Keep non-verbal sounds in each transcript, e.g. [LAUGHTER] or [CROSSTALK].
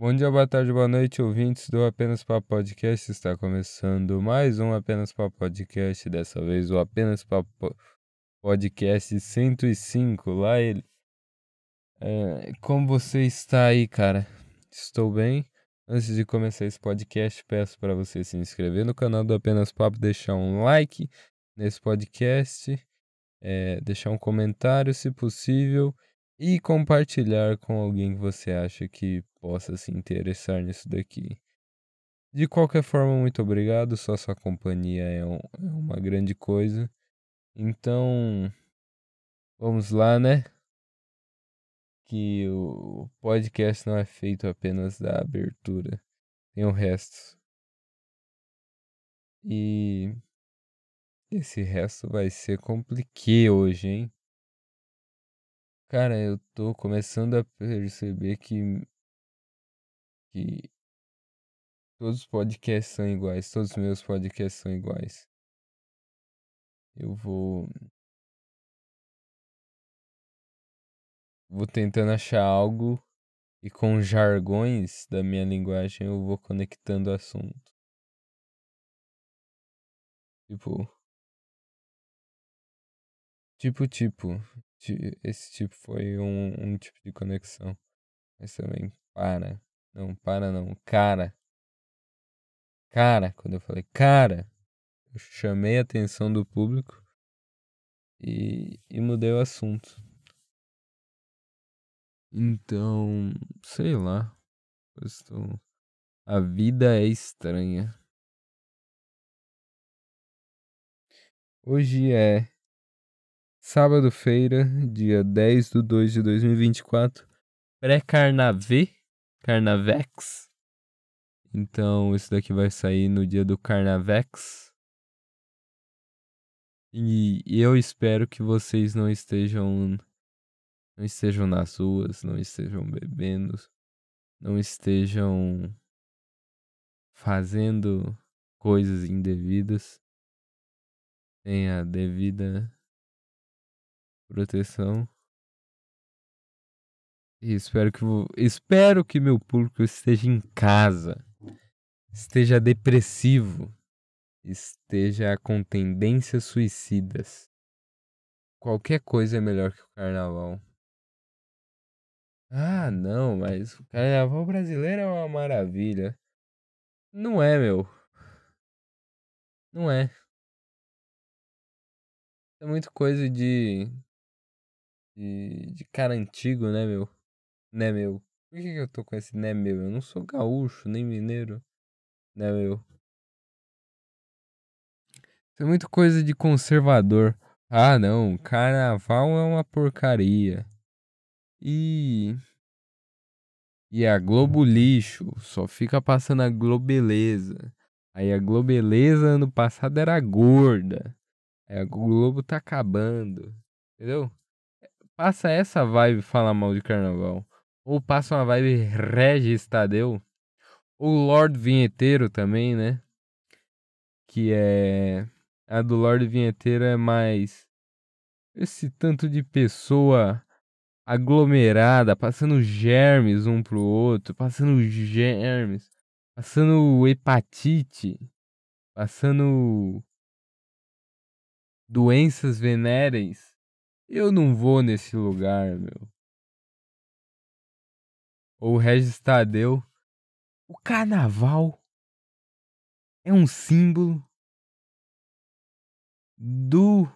Bom dia, boa tarde, boa noite, ouvintes do Apenas Papo Podcast. Está começando mais um Apenas Papo Podcast. Dessa vez o Apenas Papo Podcast 105. Lá ele. É, como você está aí, cara? Estou bem. Antes de começar esse podcast, peço para você se inscrever no canal do Apenas Papo, deixar um like nesse podcast, é, deixar um comentário se possível e compartilhar com alguém que você acha que possa se interessar nisso daqui. De qualquer forma, muito obrigado. Só sua companhia é, um, é uma grande coisa. Então, vamos lá, né? Que o podcast não é feito apenas da abertura, tem o resto. E esse resto vai ser complicado hoje, hein? Cara, eu tô começando a perceber que, que todos os podcasts são iguais, todos os meus podcasts são iguais. Eu vou. Vou tentando achar algo e com jargões da minha linguagem eu vou conectando o assunto. Tipo. Tipo, tipo esse tipo foi um, um tipo de conexão. Mas também, para. Não, para não. Cara. Cara, quando eu falei cara, eu chamei a atenção do público e, e mudei o assunto. Então, sei lá. Estou... A vida é estranha. Hoje é Sábado-feira, dia 10 de 2 de 2024. Pré-carnavê. Carnavex. Então, isso daqui vai sair no dia do Carnavex. E eu espero que vocês não estejam não estejam nas ruas, não estejam bebendo, não estejam fazendo coisas indevidas. Tenha a devida proteção. E espero que espero que meu público esteja em casa, esteja depressivo, esteja com tendências suicidas. Qualquer coisa é melhor que o carnaval. Ah, não, mas o carnaval brasileiro é uma maravilha. Não é, meu. Não é. É muito coisa de de, de cara antigo, né, meu? Né, meu? Por que, que eu tô com esse né, meu? Eu não sou gaúcho, nem mineiro. Né, meu? Isso é muito coisa de conservador. Ah, não. Carnaval é uma porcaria. E. E a Globo lixo. Só fica passando a Globeleza. Aí a Globeleza ano passado era gorda. Aí a Globo tá acabando. Entendeu? Passa essa vibe falar mal de carnaval. Ou passa uma vibe Regis Tadeu. Ou Lord Vinheteiro também, né? Que é. A do Lord Vinheteiro é mais. Esse tanto de pessoa aglomerada, passando germes um pro outro, passando germes, passando hepatite, passando doenças venéreas eu não vou nesse lugar, meu. Ou Regis Tadeu. O carnaval é um símbolo do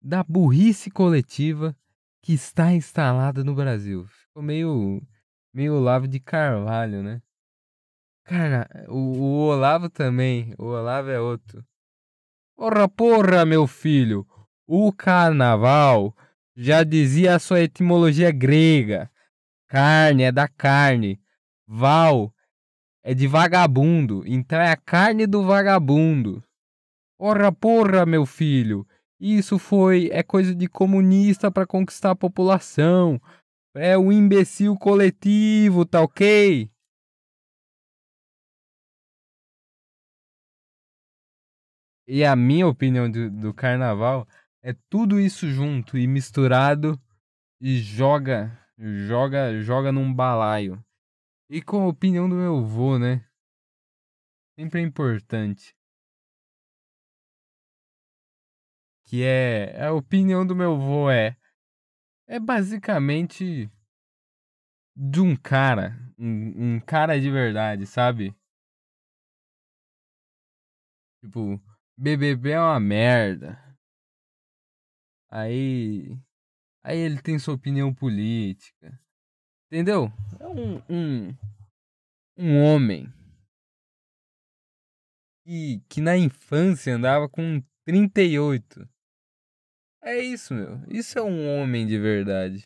da burrice coletiva que está instalada no Brasil. Ficou meio meio Olavo de Carvalho, né? Cara, o, o Olavo também. O Olavo é outro. Porra, porra, meu filho. O carnaval já dizia a sua etimologia grega. Carne é da carne. Val é de vagabundo. Então é a carne do vagabundo. Porra, porra, meu filho. Isso foi é coisa de comunista para conquistar a população. É um imbecil coletivo, tá ok? E a minha opinião do, do carnaval é tudo isso junto e misturado e joga, joga, joga num balaio. E com a opinião do meu avô, né? Sempre é importante. Que é. A opinião do meu avô é. É basicamente. De um cara. Um, um cara de verdade, sabe? Tipo, BBB é uma merda. Aí. Aí ele tem sua opinião política. Entendeu? É um, um, um homem que, que na infância andava com 38. É isso, meu. Isso é um homem de verdade.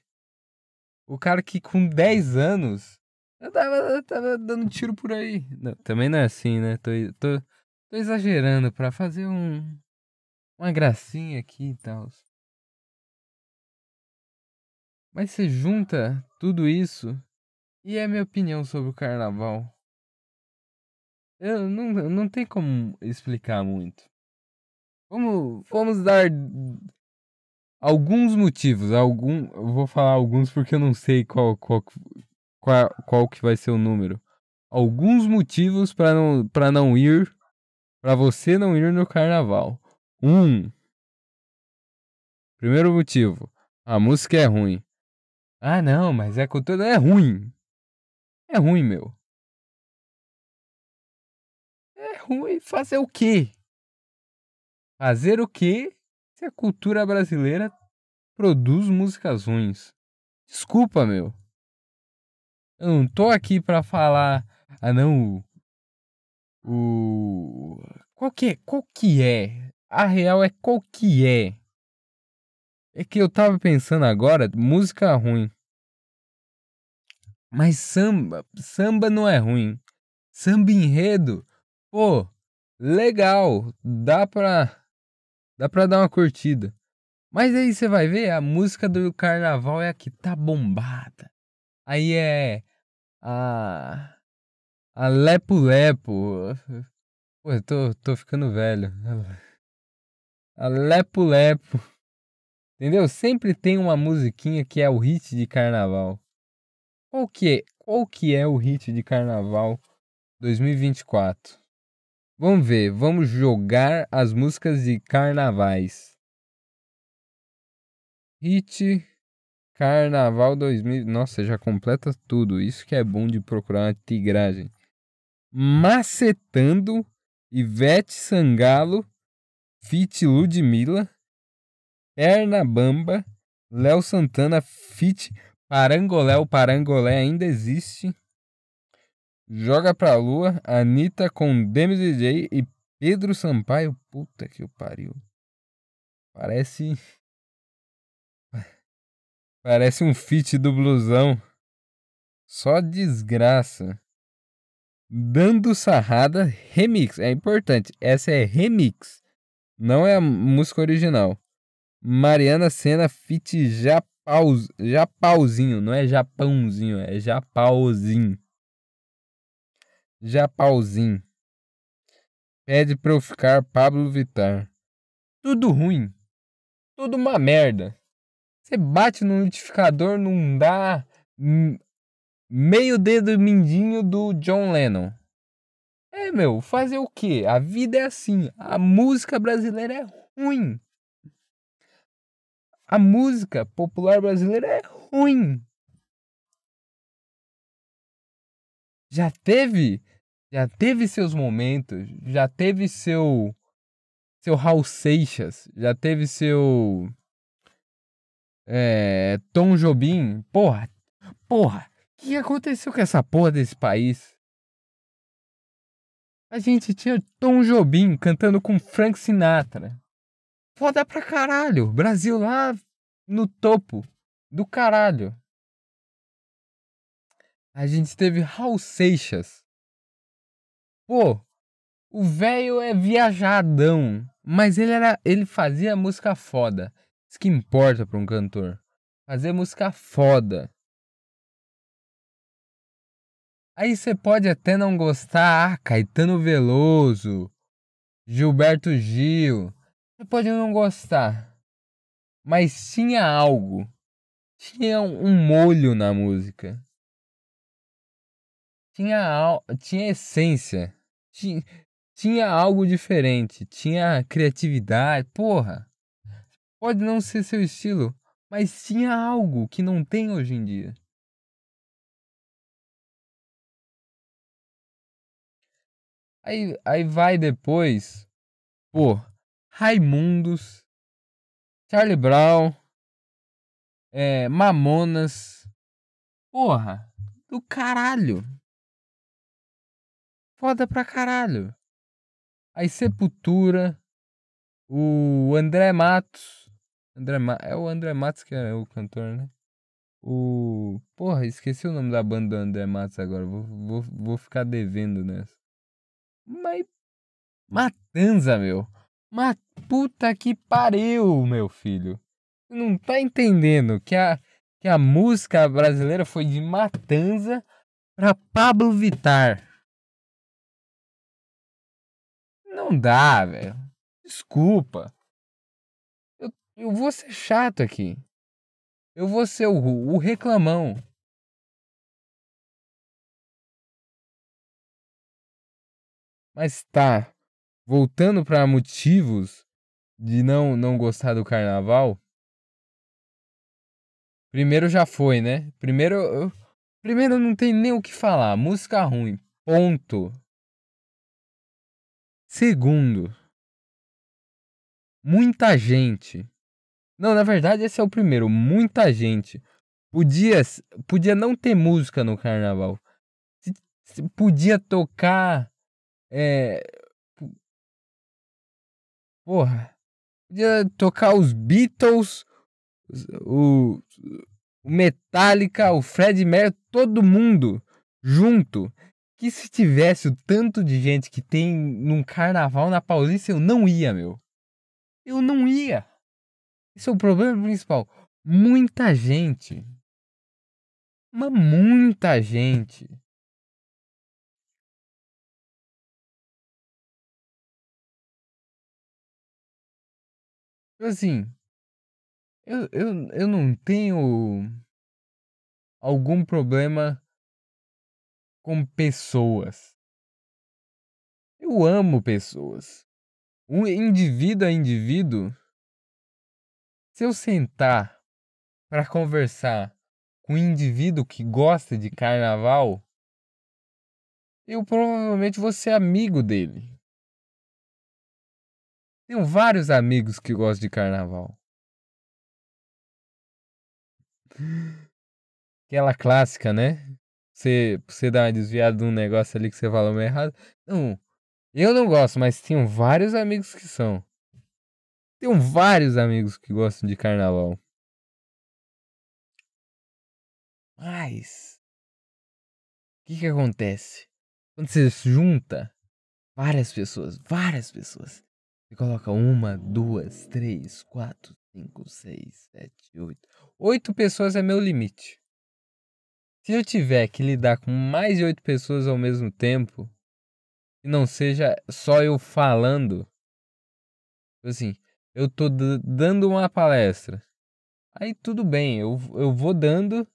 O cara que com 10 anos eu tava, tava dando tiro por aí. Não, também não é assim, né? Tô, tô, tô exagerando pra fazer um, uma gracinha aqui e tal. Mas você junta tudo isso e é minha opinião sobre o carnaval. Eu não, não tem como explicar muito. Vamos, vamos dar alguns motivos. Algum, eu vou falar alguns porque eu não sei qual, qual, qual, qual que vai ser o número. Alguns motivos para não, pra não ir, para você não ir no carnaval. Um. Primeiro motivo. A música é ruim. Ah, não, mas é cultura é ruim. É ruim, meu. É ruim fazer o quê? Fazer o quê se a cultura brasileira produz músicas ruins? Desculpa, meu. Eu não tô aqui pra falar. Ah, não. O. Qual que é? Qual que é? A real é qual que é? É que eu tava pensando agora, música ruim. Mas samba, samba não é ruim. Samba enredo, pô, legal, dá pra dá pra dar uma curtida. Mas aí você vai ver, a música do carnaval é a que tá bombada. Aí é a a Lepo Lepo. Pô, eu tô, tô ficando velho. [LAUGHS] A Lepo Lepo. Entendeu? Sempre tem uma musiquinha que é o hit de carnaval. Qual que é, qual que é o hit de carnaval 2024? Vamos ver, vamos jogar as músicas de carnavais. Hit Carnaval 2000. Nossa, já completa tudo. Isso que é bom de procurar uma tigragem. Macetando, Ivete Sangalo, Fit Ludmilla, Perna Bamba, Léo Santana, Fit Parangolé. O Parangolé ainda existe. Joga pra lua, Anitta com Demi DJ e Pedro Sampaio. Puta que pariu. Parece. [LAUGHS] Parece um feat do blusão. Só desgraça. Dando Sarrada Remix. É importante. Essa é remix. Não é a música original. Mariana Senna Fit Japaus, Japauzinho. Não é Japãozinho. É Japauzinho. Japauzinho. Pede pra eu ficar Pablo Vittar. Tudo ruim. Tudo uma merda. Você bate no notificador, não dá meio dedo mindinho do John Lennon. É, meu, fazer o quê? A vida é assim. A música brasileira é ruim. A música popular brasileira é ruim. Já teve, já teve seus momentos, já teve seu seu Raul Seixas, já teve seu é, Tom Jobim. Porra, porra, o que aconteceu com essa porra desse país? A gente tinha Tom Jobim cantando com Frank Sinatra. Foda pra caralho. Brasil lá no topo do caralho. A gente teve Raul Seixas. Pô, o velho é viajadão, mas ele era, ele fazia música foda. Isso que importa para um cantor. Fazer música foda. Aí você pode até não gostar, ah, Caetano Veloso, Gilberto Gil. Você pode não gostar. Mas tinha algo. Tinha um molho na música. tinha, tinha essência. Tinha, tinha algo diferente. Tinha criatividade. Porra. Pode não ser seu estilo, mas tinha algo que não tem hoje em dia. Aí, aí vai depois, pô, Raimundos, Charlie Brown, é, Mamonas, porra, do caralho. Foda pra caralho. Aí Sepultura, o André Matos, André Ma é o André Matos que é o cantor, né? O. Porra, esqueci o nome da banda do André Matos agora. Vou, vou, vou ficar devendo nessa. Mas. Matanza, meu. Mas puta que pariu, meu filho. Não tá entendendo que a, que a música brasileira foi de Matanza pra Pablo Vitar. Não dá, velho. Desculpa. Eu, eu vou ser chato aqui. Eu vou ser o, o reclamão. Mas tá, voltando para motivos de não não gostar do carnaval. Primeiro já foi, né? Primeiro, eu, primeiro não tem nem o que falar, música ruim. Ponto. Segundo, muita gente. Não, na verdade esse é o primeiro, muita gente. Podia podia não ter música no carnaval. Podia tocar é. Porra. Podia tocar os Beatles, o, o Metallica, o Fred Mercury, todo mundo junto. Que se tivesse o tanto de gente que tem num carnaval na Paulista, eu não ia, meu. Eu não ia. Esse é o problema principal. Muita gente. Mas muita gente Assim, eu, eu, eu não tenho algum problema com pessoas. Eu amo pessoas. Um indivíduo a indivíduo, se eu sentar para conversar com um indivíduo que gosta de carnaval, eu provavelmente vou ser amigo dele. Tenho vários amigos que gostam de carnaval. Aquela clássica, né? Você, você dá uma desviada de um negócio ali que você falou meio errado. Não, eu não gosto, mas tenho vários amigos que são. Tenho vários amigos que gostam de carnaval. Mas. O que que acontece? Quando você junta várias pessoas, várias pessoas, você coloca uma, duas, três, quatro, cinco, seis, sete, oito. Oito pessoas é meu limite. Se eu tiver que lidar com mais de oito pessoas ao mesmo tempo, e não seja só eu falando, tipo assim, eu tô dando uma palestra. Aí tudo bem, eu, eu vou dando,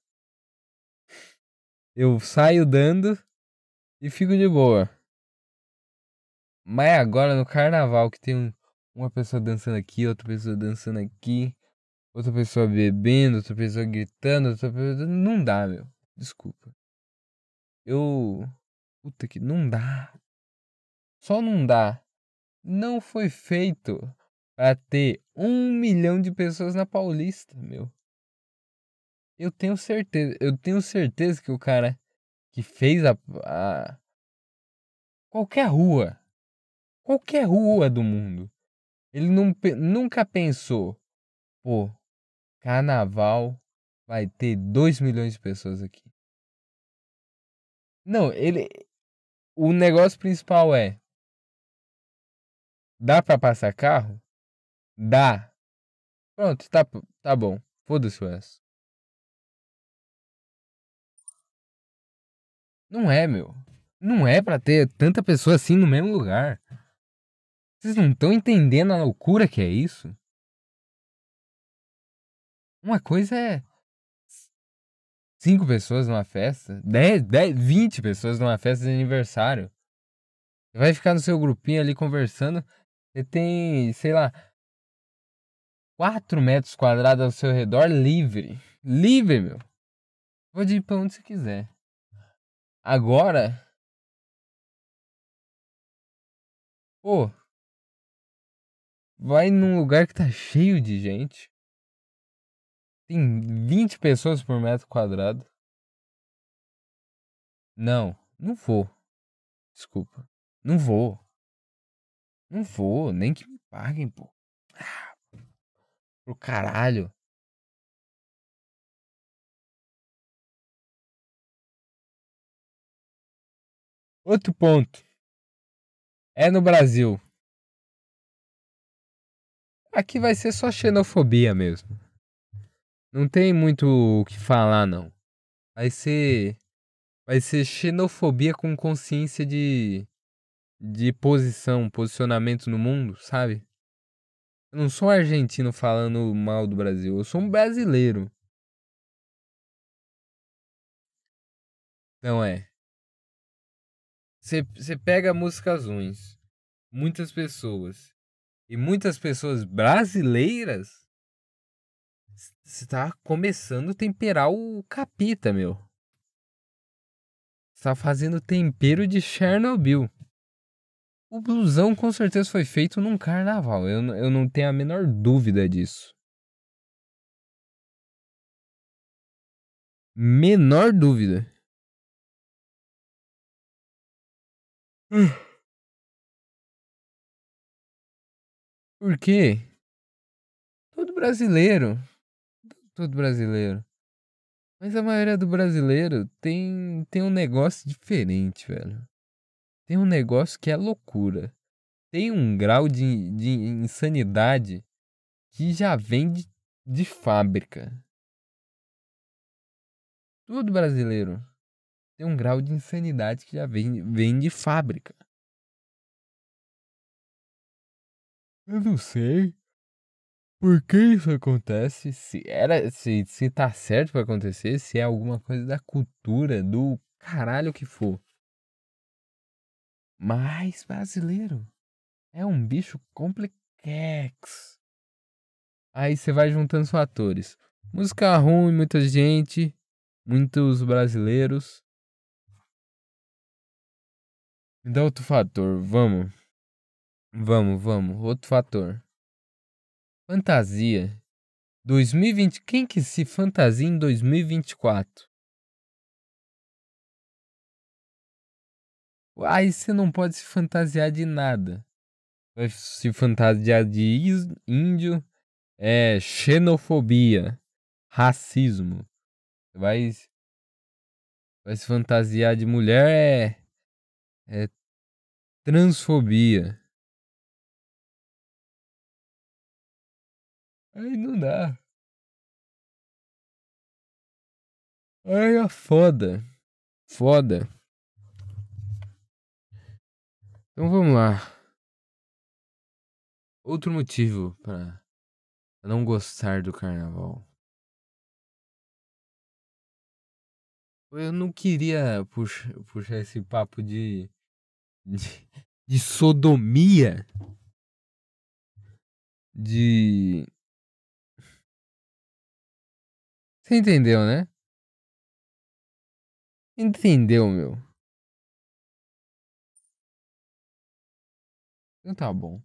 eu saio dando e fico de boa. Mas é agora no carnaval que tem uma pessoa dançando aqui, outra pessoa dançando aqui, outra pessoa bebendo, outra pessoa gritando, outra pessoa. Não dá, meu. Desculpa. Eu. Puta que. Não dá. Só não dá. Não foi feito para ter um milhão de pessoas na Paulista, meu. Eu tenho certeza. Eu tenho certeza que o cara que fez a. a qualquer rua qualquer rua do mundo. Ele não, nunca pensou, pô, carnaval vai ter 2 milhões de pessoas aqui. Não, ele. O negócio principal é. Dá pra passar carro? Dá. Pronto, tá, tá bom. Foda-se o resto. Não é, meu. Não é pra ter tanta pessoa assim no mesmo lugar. Vocês não estão entendendo a loucura que é isso? Uma coisa é 5 pessoas numa festa? 10, 10, 20 pessoas numa festa de aniversário? Você vai ficar no seu grupinho ali conversando. Você tem, sei lá, 4 metros quadrados ao seu redor livre. Livre, meu. Pode ir pra onde você quiser. Agora. Pô. Vai num lugar que tá cheio de gente. Tem 20 pessoas por metro quadrado. Não, não vou. Desculpa. Não vou. Não vou, nem que me paguem, pô. Ah, pro caralho. Outro ponto. É no Brasil. Aqui vai ser só xenofobia mesmo. Não tem muito o que falar, não. Vai ser. Vai ser xenofobia com consciência de. de posição, posicionamento no mundo, sabe? Eu não sou um argentino falando mal do Brasil, eu sou um brasileiro. Não é. Você pega músicas ruins, muitas pessoas, e muitas pessoas brasileiras, você tá começando a temperar o capita, meu. Você tá fazendo tempero de Chernobyl. O blusão com certeza foi feito num carnaval. Eu, eu não tenho a menor dúvida disso. Menor dúvida. Por quê? Todo brasileiro. Todo brasileiro. Mas a maioria do brasileiro tem, tem um negócio diferente, velho. Tem um negócio que é loucura. Tem um grau de, de insanidade que já vem de, de fábrica. Todo brasileiro tem um grau de insanidade que já vem, vem de fábrica. Eu não sei por que isso acontece, se era, se, se tá certo pra acontecer, se é alguma coisa da cultura, do caralho que for. Mas brasileiro é um bicho complexo. Aí você vai juntando os fatores. Música ruim, muita gente, muitos brasileiros. Me dá outro fator, vamos. Vamos, vamos, outro fator. Fantasia. 2020. Quem que se fantasia em 2024? Aí você não pode se fantasiar de nada. Vai se fantasiar de índio, é xenofobia, racismo. Vai, vai se fantasiar de mulher, é, é transfobia. Aí não dá. Aí é foda. Foda. Então vamos lá. Outro motivo para não gostar do carnaval. Eu não queria puxar, puxar esse papo de, de, de sodomia. De Você entendeu, né? Entendeu, meu? Então tá bom.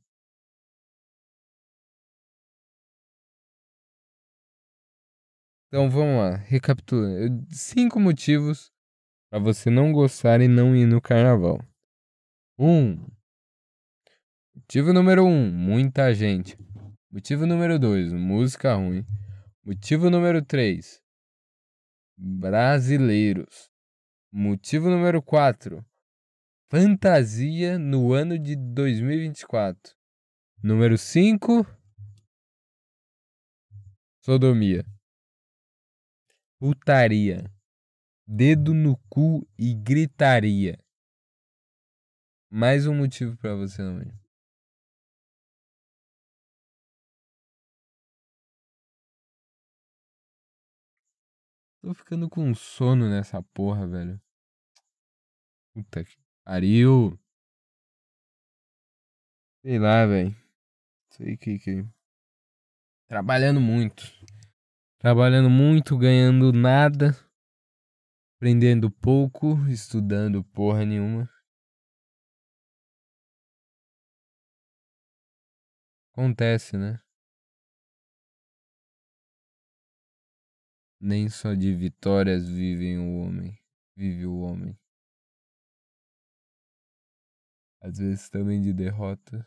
Então vamos lá, recapitulando. Cinco motivos para você não gostar e não ir no carnaval. Um. Motivo número um, muita gente. Motivo número dois, música ruim. Motivo número 3. Brasileiros. Motivo número 4. Fantasia no ano de 2024. Número 5. Sodomia. Putaria. Dedo no cu e gritaria. Mais um motivo para você não ir. Tô ficando com sono nessa porra, velho. Puta que pariu. Sei lá, velho. Sei que que. Trabalhando muito. Trabalhando muito, ganhando nada. Aprendendo pouco, estudando porra nenhuma. Acontece, né? Nem só de vitórias vive o homem, vive o homem. Às vezes também de derrotas.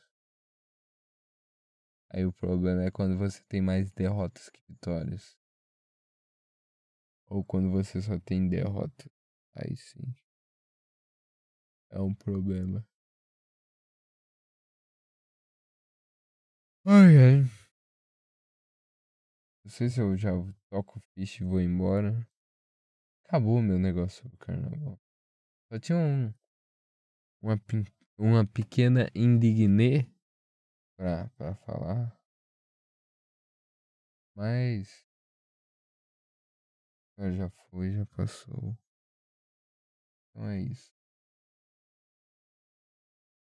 Aí o problema é quando você tem mais derrotas que vitórias. Ou quando você só tem derrota. Aí sim. É um problema. Ai ai. Sei se eu já toco ficha e vou embora. Acabou meu negócio do carnaval. Só tinha um. Uma, uma pequena indignê pra, pra falar. Mas. Já foi, já passou. Então é isso.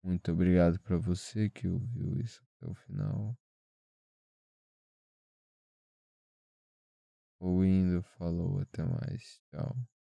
Muito obrigado para você que ouviu isso até o final. Ou indo, falou, até mais. Tchau.